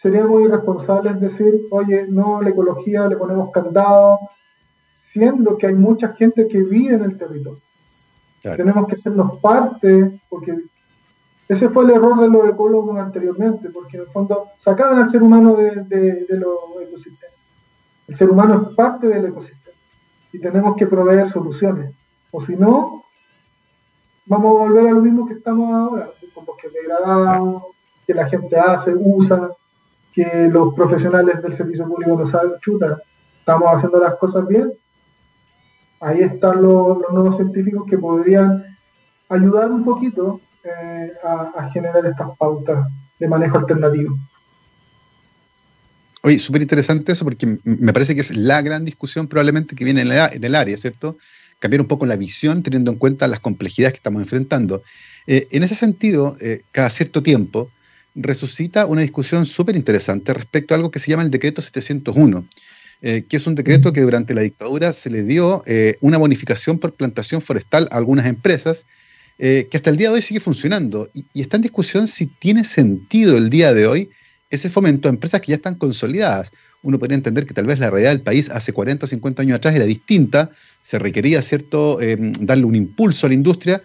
sería muy irresponsable decir, oye, no, la ecología le ponemos candado, siendo que hay mucha gente que vive en el territorio. Tenemos que hacernos parte, porque ese fue el error de los ecólogos anteriormente, porque en el fondo sacaban al ser humano de, de, de los ecosistemas. El ser humano es parte del ecosistema y tenemos que proveer soluciones. O si no, vamos a volver a lo mismo que estamos ahora, con bosques degradados, que la gente hace, usa, que los profesionales del servicio público no saben, chuta, estamos haciendo las cosas bien. Ahí están los, nuevos científicos que podrían ayudar un poquito eh, a generar estas pautas de manejo alternativo. Oye, súper interesante eso porque me parece que es la gran discusión probablemente que viene en, el área, ¿cierto? Cambiar un poco la visión teniendo en cuenta las complejidades que estamos enfrentando. Eh, en ese sentido, eh, cada cierto tiempo resucita una discusión súper interesante respecto a algo que se llama el decreto 701, eh, que es un decreto que durante la dictadura se le dio una bonificación por plantación forestal a algunas empresas, que hasta el día de hoy sigue funcionando. Y, y está en discusión si tiene sentido el día de hoy ese fomento a empresas que ya están consolidadas. Uno podría entender que tal vez la realidad del país hace 40 o 50 años atrás era distinta, se requería cierto eh, darle un impulso a la industria,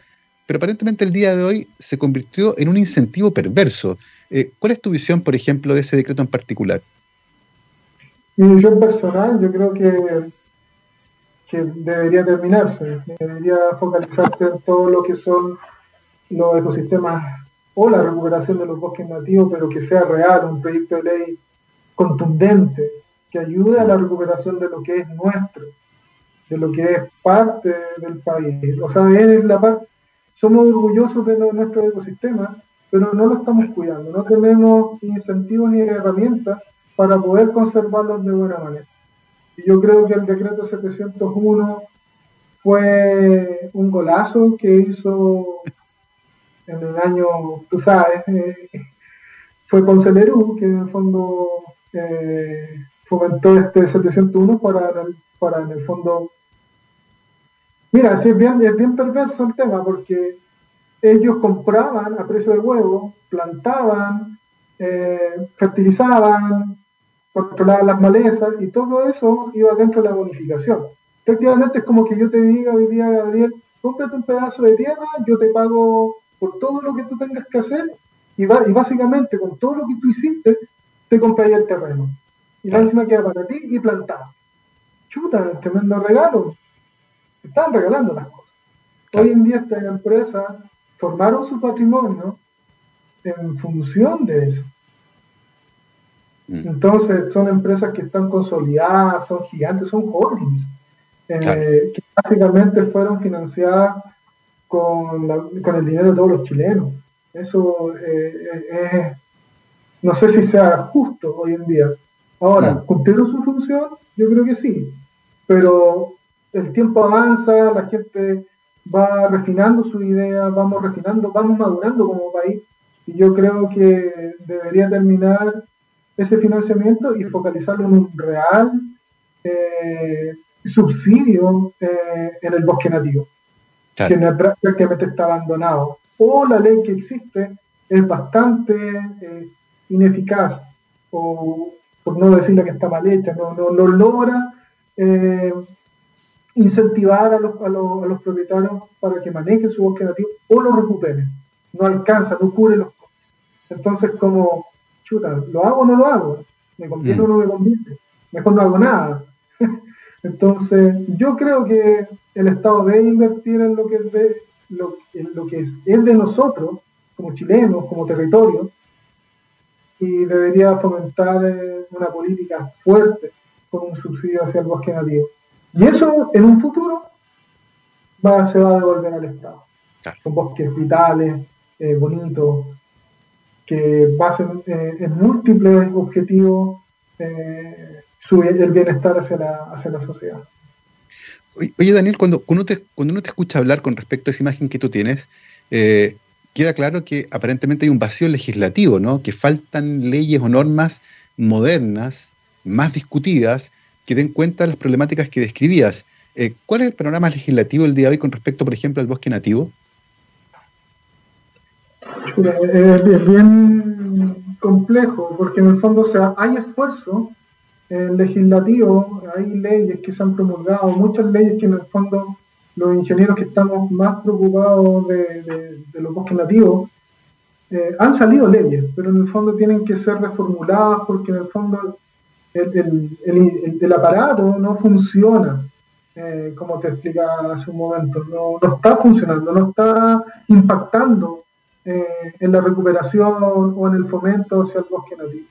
pero aparentemente el día de hoy se convirtió en un incentivo perverso. Eh, ¿Cuál es tu visión, por ejemplo, de ese decreto en particular? Mi visión personal, yo creo que, que debería terminarse, debería focalizarse en todo lo que son los ecosistemas o la recuperación de los bosques nativos, pero que sea real, un proyecto de ley contundente, que ayude a la recuperación de lo que es nuestro, de lo que es parte del país. O sea, es la parte, somos orgullosos de nuestro ecosistema, pero no lo estamos cuidando, no tenemos incentivos ni herramientas para poder conservarlos de buena manera. Y yo creo que el decreto 701 fue un golazo que hizo en el año, tú sabes, eh, fue con Celerú, que en el fondo eh, fomentó este 701 para, para en el fondo... Mira, es bien, es bien perverso el tema porque ellos compraban a precio de huevo, plantaban, eh, fertilizaban, controlaban las malezas y todo eso iba dentro de la bonificación. Efectivamente es como que yo te diga hoy día, Gabriel, cómprate un pedazo de tierra, yo te pago por todo lo que tú tengas que hacer y, y básicamente con todo lo que tú hiciste, te compráis el terreno. Y la encima queda para ti y plantado. Chuta, tremendo regalo. Están regalando las cosas. Hoy en día estas empresas formaron su patrimonio en función de eso. Mm. Entonces, son empresas que están consolidadas, son gigantes, son holdings, eh, que básicamente fueron financiadas con, con, el dinero de todos los chilenos. Eso eh, no sé si sea justo hoy en día. Ahora. ¿cumplieron su función? Yo creo que sí, pero el tiempo avanza, la gente va refinando su idea, vamos refinando, vamos madurando como país y yo creo que debería terminar ese financiamiento y focalizarlo en un real eh, subsidio eh, en el bosque nativo, que prácticamente está abandonado. O la ley que existe es bastante eh, ineficaz, o por no decirle que está mal hecha, no, no, no logra incentivar a los, a, los, a los, propietarios para que manejen su bosque nativo o lo recuperen. No alcanza, no cubre los costos. Entonces, como, chuta, ¿lo hago o no lo hago? ¿Me conviene o no me conviene? Mejor no hago nada. Entonces, yo creo que el Estado debe invertir en lo que es de, lo, lo que es, es de nosotros, como chilenos, como territorio, y debería fomentar eh, una política fuerte con un subsidio hacia el bosque nativo. Y eso en un futuro va, se va a devolver al Estado. Con bosques vitales, eh, bonitos, que pasen eh, en múltiples objetivos eh, el bienestar hacia la, hacia la sociedad. Oye, Daniel, cuando, uno te, cuando uno te escucha hablar con respecto a esa imagen que tú tienes, queda claro que aparentemente hay un vacío legislativo, ¿no? Que faltan leyes o normas modernas, más discutidas, que den cuenta las problemáticas que describías. Eh, ¿Cuál es el panorama legislativo el día de hoy con respecto, por ejemplo, al bosque nativo? Es bien complejo, porque en el fondo sea, hay esfuerzo legislativo, hay leyes que se han promulgado, muchas leyes que en el fondo los ingenieros que estamos más preocupados de, los bosques nativos, eh, han salido leyes, pero en el fondo tienen que ser reformuladas porque en el fondo el, aparato no funciona, eh, como te explicaba hace un momento, no, está funcionando, no está impactando eh, en la recuperación o en el fomento hacia el bosque nativo.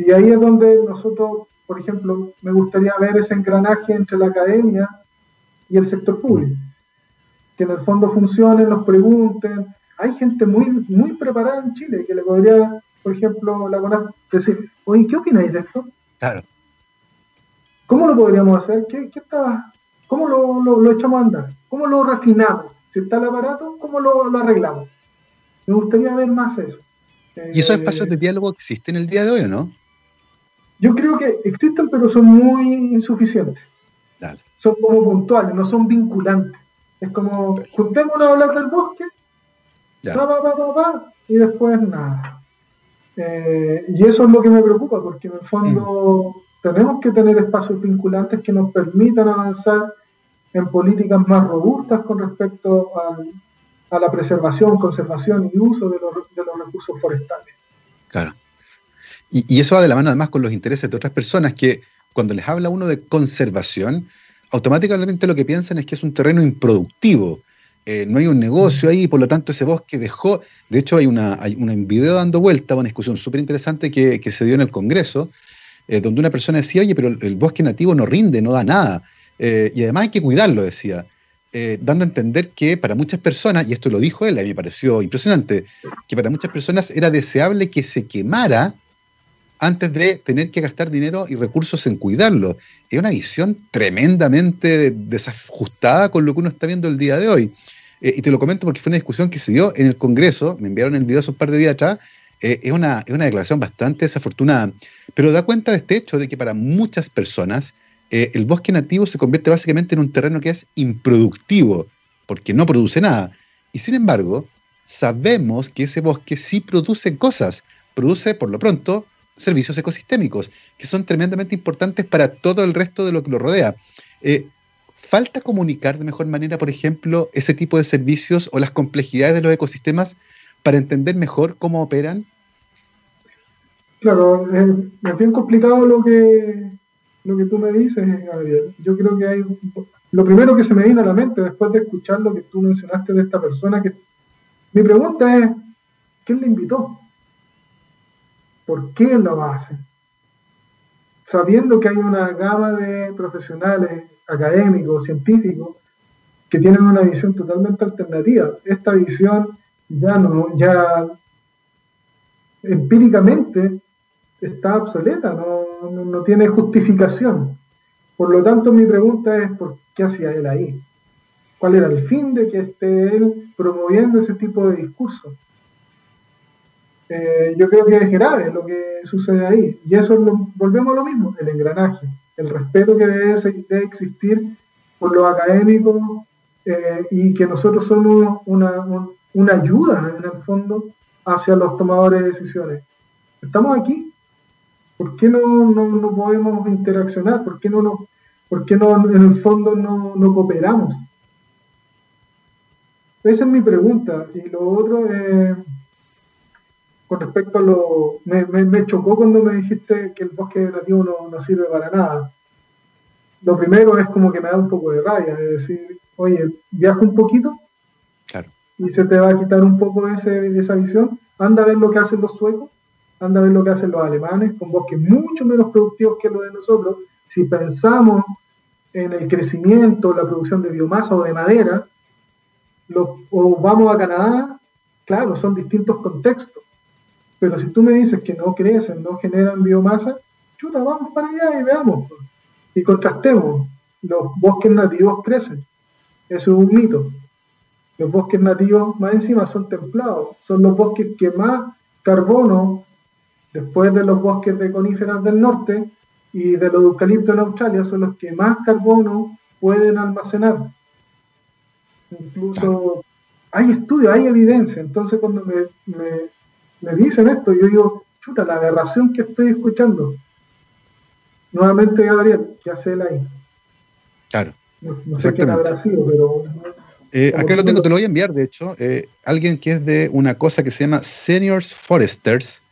Y ahí es donde nosotros, por ejemplo, me gustaría ver ese engranaje entre la academia y el sector público. Que en el fondo funcione, nos pregunten. Hay gente muy, muy preparada en Chile que le podría, por ejemplo, la decir, oye, ¿qué opináis de esto? Claro. ¿Cómo lo podríamos hacer? ¿Qué, ¿Cómo lo, echamos a andar? ¿Cómo lo refinamos? Si está el aparato, ¿cómo lo, arreglamos? Me gustaría ver más eso. ¿Y esos espacios de diálogo existen el día de hoy o no? Yo creo que existen, pero son muy insuficientes. Son como puntuales, no son vinculantes. Es como, juntémonos a hablar del bosque, y después nada. Eh, y eso es lo que me preocupa, porque en el fondo mm. tenemos que tener espacios vinculantes que nos permitan avanzar en políticas más robustas con respecto a, la preservación, conservación y uso de los, recursos forestales. Claro. Y, y, eso va de la mano además con los intereses de otras personas que cuando les habla uno de conservación, automáticamente lo que piensan es que es un terreno improductivo, eh, no hay un negocio ahí, por lo tanto ese bosque dejó, de hecho hay, una, un video dando vuelta, una discusión súper interesante que, se dio en el Congreso, eh, donde una persona decía, oye, pero el bosque nativo no rinde, no da nada, eh, y además hay que cuidarlo, decía, dando a entender que para muchas personas, y esto lo dijo él, a mí me pareció impresionante, que para muchas personas era deseable que se quemara antes de tener que gastar dinero y recursos en cuidarlo. Es una visión tremendamente desajustada con lo que uno está viendo el día de hoy. Eh, y te lo comento porque fue una discusión que se dio en el Congreso, me enviaron el video hace un par de días atrás, eh, es, una, es, una, declaración bastante desafortunada, pero da cuenta de este hecho de que para muchas personas eh, el bosque nativo se convierte básicamente en un terreno que es improductivo, porque no produce nada. Y sin embargo, sabemos que ese bosque sí produce cosas, produce por lo pronto servicios ecosistémicos, que son tremendamente importantes para todo el resto de lo que lo rodea. Eh, ¿Falta comunicar de mejor manera, por ejemplo, ese tipo de servicios o las complejidades de los ecosistemas para entender mejor cómo operan? Claro, es bien complicado lo que, lo que tú me dices, Gabriel. Yo creo que hay... Lo primero que se me viene a la mente después de escuchar lo que tú mencionaste de esta persona, que mi pregunta es, ¿quién le invitó? ¿Por qué lo hace? sabiendo que hay una gama de profesionales, académicos, científicos, que tienen una visión totalmente alternativa. Esta visión ya no, ya empíricamente está obsoleta, no, no, tiene justificación. Por lo tanto, mi pregunta es, ¿por qué hacía él ahí? ¿Cuál era el fin de que esté él promoviendo ese tipo de discurso? Eh, yo creo que es grave lo que sucede ahí. Y eso lo, volvemos a lo mismo, el engranaje, el respeto que debe, debe existir por los académicos eh, y que nosotros somos una, una ayuda en el fondo hacia los tomadores de decisiones. Estamos aquí. ¿Por qué no, no, podemos interaccionar? ¿Por qué no, no, por qué no en el fondo no, no cooperamos? Esa es mi pregunta. Y lo otro, es con respecto a lo... Me, me, chocó cuando me dijiste que el bosque nativo no, no, sirve para nada. Lo primero es como que me da un poco de rabia, es decir, oye, viaja un poquito y se te va a quitar un poco ese, esa visión. Anda a ver lo que hacen los suecos, anda a ver lo que hacen los alemanes, con bosques mucho menos productivos que los de nosotros. Si pensamos en el crecimiento, la producción de biomasa o de madera, o vamos a Canadá, claro, son distintos contextos. Pero si tú me dices que no crecen, no generan biomasa, chuta, vamos para allá y veamos. Y contrastemos. Los bosques nativos crecen. Eso es un mito. Los bosques nativos más encima son templados, son los bosques que más carbono, después de los bosques de coníferas del norte y de los eucaliptos en Australia, son los que más carbono pueden almacenar. Incluso hay estudios, hay evidencia. Entonces cuando me, dicen esto, yo digo, chuta, la aberración que estoy escuchando. Nuevamente, Gabriel, ¿qué hace él ahí? Claro. No, sé quién habrá sido, pero eh, acá lo tengo, te lo voy a enviar, de hecho. Eh, alguien que es de una cosa que se llama Seniors Foresters.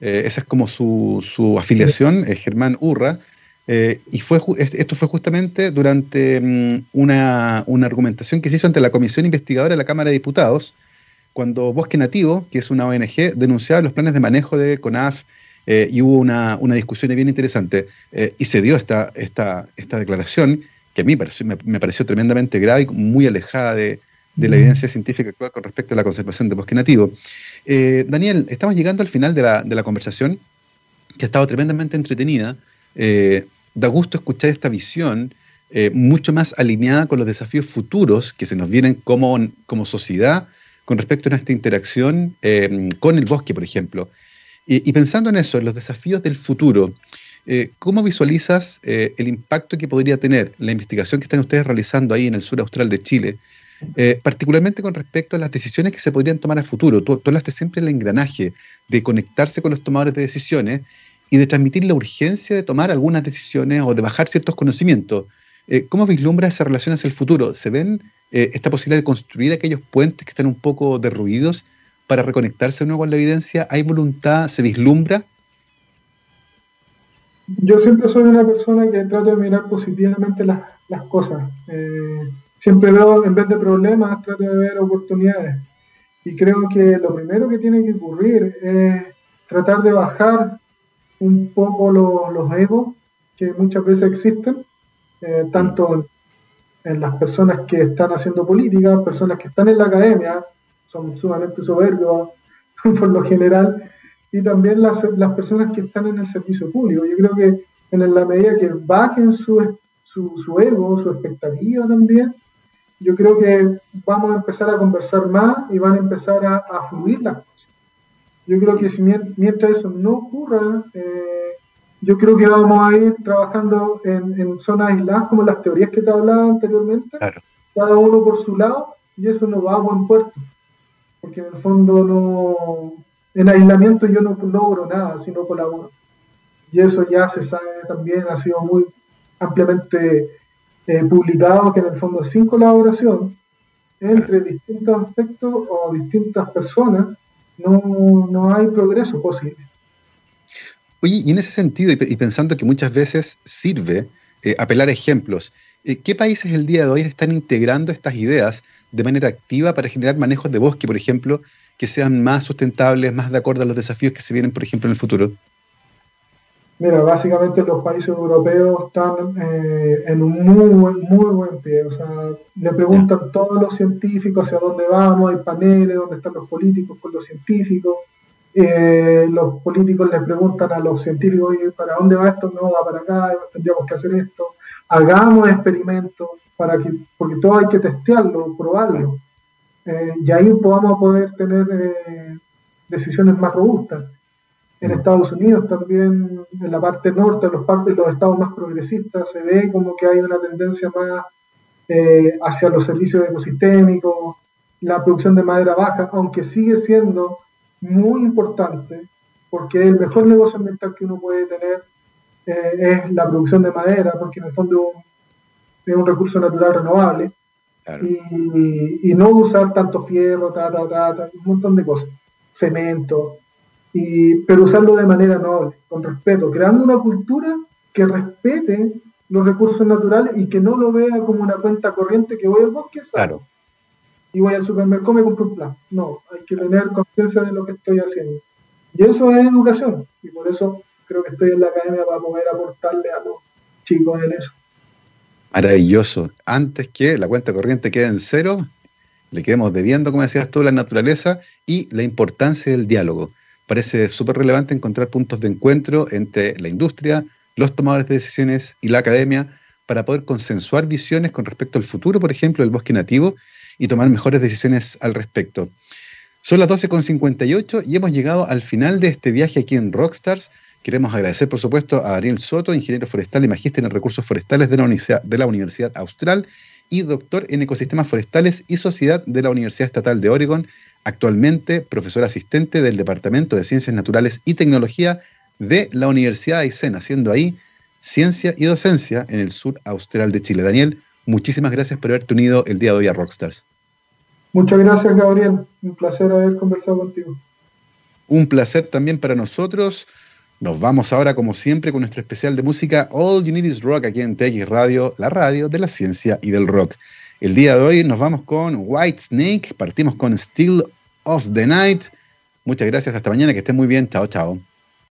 Eh, esa es como su, su afiliación, es Germán Urra. y fue esto fue justamente durante mm, una, una, argumentación que se hizo ante la Comisión Investigadora de la Cámara de Diputados, cuando Bosque Nativo, que es una ONG, denunciaba los planes de manejo de CONAF y hubo una, una, discusión bien interesante. y se dio esta, esta, esta declaración que a mí me, pareció tremendamente grave y muy alejada de, la mm. evidencia científica actual con respecto a la conservación de bosque nativo. Eh, Daniel, estamos llegando al final de la, conversación, que ha estado tremendamente entretenida. Eh, da gusto escuchar esta visión eh, mucho más alineada con los desafíos futuros que se nos vienen como, como sociedad con respecto a nuestra interacción con el bosque, por ejemplo. Y, pensando en eso, en los desafíos del futuro, eh, ¿Cómo visualizas eh, el impacto que podría tener la investigación que están ustedes realizando ahí en el sur austral de Chile, eh, particularmente con respecto a las decisiones que se podrían tomar a futuro? Tú, hablaste siempre del engranaje, de conectarse con los tomadores de decisiones y de transmitir la urgencia de tomar algunas decisiones o de bajar ciertos conocimientos. ¿Cómo vislumbra esa relación hacia el futuro? ¿Se ven esta posibilidad de construir aquellos puentes que están un poco derruidos para reconectarse de nuevo con la evidencia? ¿Hay voluntad? ¿Se vislumbra? yo siempre soy una persona que trato de mirar positivamente las, cosas. Eh, siempre veo, en vez de problemas, trato de ver oportunidades. Y creo que lo primero que tiene que ocurrir es tratar de bajar un poco los egos que muchas veces existen, eh, tanto en, las personas que están haciendo política, personas que están en la academia, son sumamente soberbios por lo general, y también las, las, personas que están en el servicio público. Yo creo que en la medida que bajen su, su, su ego, su expectativa también, yo creo que vamos a empezar a conversar más y van a empezar a, a fluir las cosas. Yo creo que si mientras eso no ocurra, eh, yo creo que vamos a ir trabajando en, en, zonas aisladas como las teorías que te hablaba anteriormente, cada uno por su lado, y eso no va a buen puerto, porque en el fondo no, en aislamiento yo no logro nada si no colaboro. Y eso ya se sabe también, ha sido muy ampliamente eh, publicado, que en el fondo sin colaboración entre distintos aspectos o distintas personas no, no hay progreso posible. Oye, y en ese sentido, y pensando que muchas veces sirve eh, apelar a ejemplos, eh, ¿qué países el día de hoy están integrando estas ideas de manera activa para generar manejos de bosque, por ejemplo, que sean más sustentables, más de acuerdo a los desafíos que se vienen, por ejemplo, en el futuro? Mira, básicamente los países europeos están eh, en un muy, muy buen pie. O sea, le preguntan todos los científicos hacia dónde vamos, hay paneles donde están los políticos con los científicos. Eh, los políticos le preguntan a los científicos, ¿para dónde va esto? No, va para acá, tendríamos que hacer esto. Hagamos experimentos, para que, porque todo hay que testearlo, probarlo. Eh, y ahí podamos poder tener decisiones más robustas en Estados Unidos también, en la parte norte, en los, partes, los estados más progresistas, se ve como que hay una tendencia más eh, hacia los servicios ecosistémicos, la producción de madera baja, aunque sigue siendo muy importante, porque el mejor negocio ambiental que uno puede tener eh, es la producción de madera, porque en el fondo es un recurso natural renovable, y, y, no usar tanto fierro, ta, ta, ta, un montón de cosas, cemento, pero usarlo de manera noble, con respeto, creando una cultura que respete los recursos naturales y que no lo vea como una cuenta corriente que voy al bosque claro. Y voy al supermercado y me compro un plan. No, hay que tener conciencia de lo que estoy haciendo. Y eso es educación, y por eso creo que estoy en la academia para poder aportarle a los chicos en eso. Maravilloso. Antes que la cuenta corriente quede en cero, le quedemos debiendo, como decías tú, la naturaleza y la importancia del diálogo parece súper relevante encontrar puntos de encuentro entre la industria, los tomadores de decisiones y la academia para poder consensuar visiones con respecto al futuro, por ejemplo, del bosque nativo y tomar mejores decisiones al respecto. Son las 12.58 y hemos llegado al final de este viaje aquí en Rockstars. Queremos agradecer, por supuesto, a Ariel Soto, ingeniero forestal y magíster en recursos forestales de la, Universidad, Austral y doctor en ecosistemas forestales y sociedad de la Universidad Estatal de Oregon, actualmente profesor asistente del Departamento de Ciencias Naturales y Tecnología de la Universidad de Aysén, haciendo ahí ciencia y docencia en el sur austral de Chile. Daniel, muchísimas gracias por haberte unido el día de hoy a Rockstars. Muchas gracias, Gabriel. Un placer haber conversado contigo. Un placer también para nosotros. Nos vamos ahora, como siempre, con nuestro especial de música All You Need Is Rock aquí en TX Radio, la radio de la ciencia y del rock. El día de hoy nos vamos con White Snake, partimos con Still of the Night. Muchas gracias, hasta mañana, que estén muy bien, chao, chao.